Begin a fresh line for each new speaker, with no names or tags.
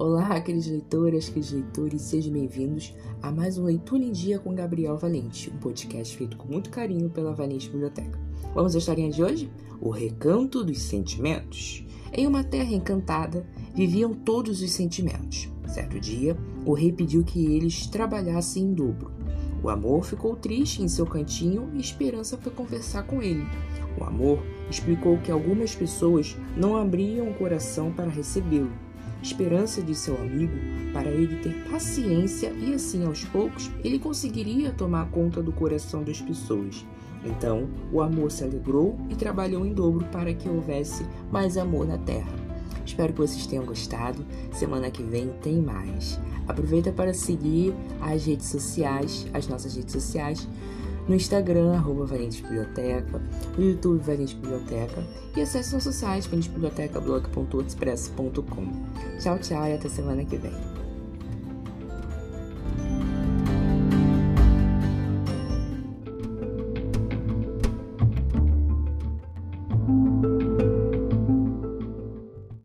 Olá, queridos leitoras, queridos leitores, sejam bem-vindos a mais um Leitura em Dia com Gabriel Valente, um podcast feito com muito carinho pela Valente Biblioteca. Vamos à historinha de hoje? O Recanto dos Sentimentos. Em uma terra encantada, viviam todos os sentimentos. Certo dia, o rei pediu que eles trabalhassem em dobro. O amor ficou triste em seu cantinho e Esperança foi conversar com ele. O amor explicou que algumas pessoas não abriam o coração para recebê-lo. Esperança de seu amigo para ele ter paciência e assim aos poucos ele conseguiria tomar conta do coração das pessoas. Então o amor se alegrou e trabalhou em dobro para que houvesse mais amor na terra. Espero que vocês tenham gostado. Semana que vem tem mais. Aproveita para seguir as redes sociais, as nossas redes sociais, no Instagram, arroba Biblioteca, no YouTube Valente Biblioteca e acesse nosso site valentebibliotecablog.wordpress.com. Tchau, tchau e até semana que vem.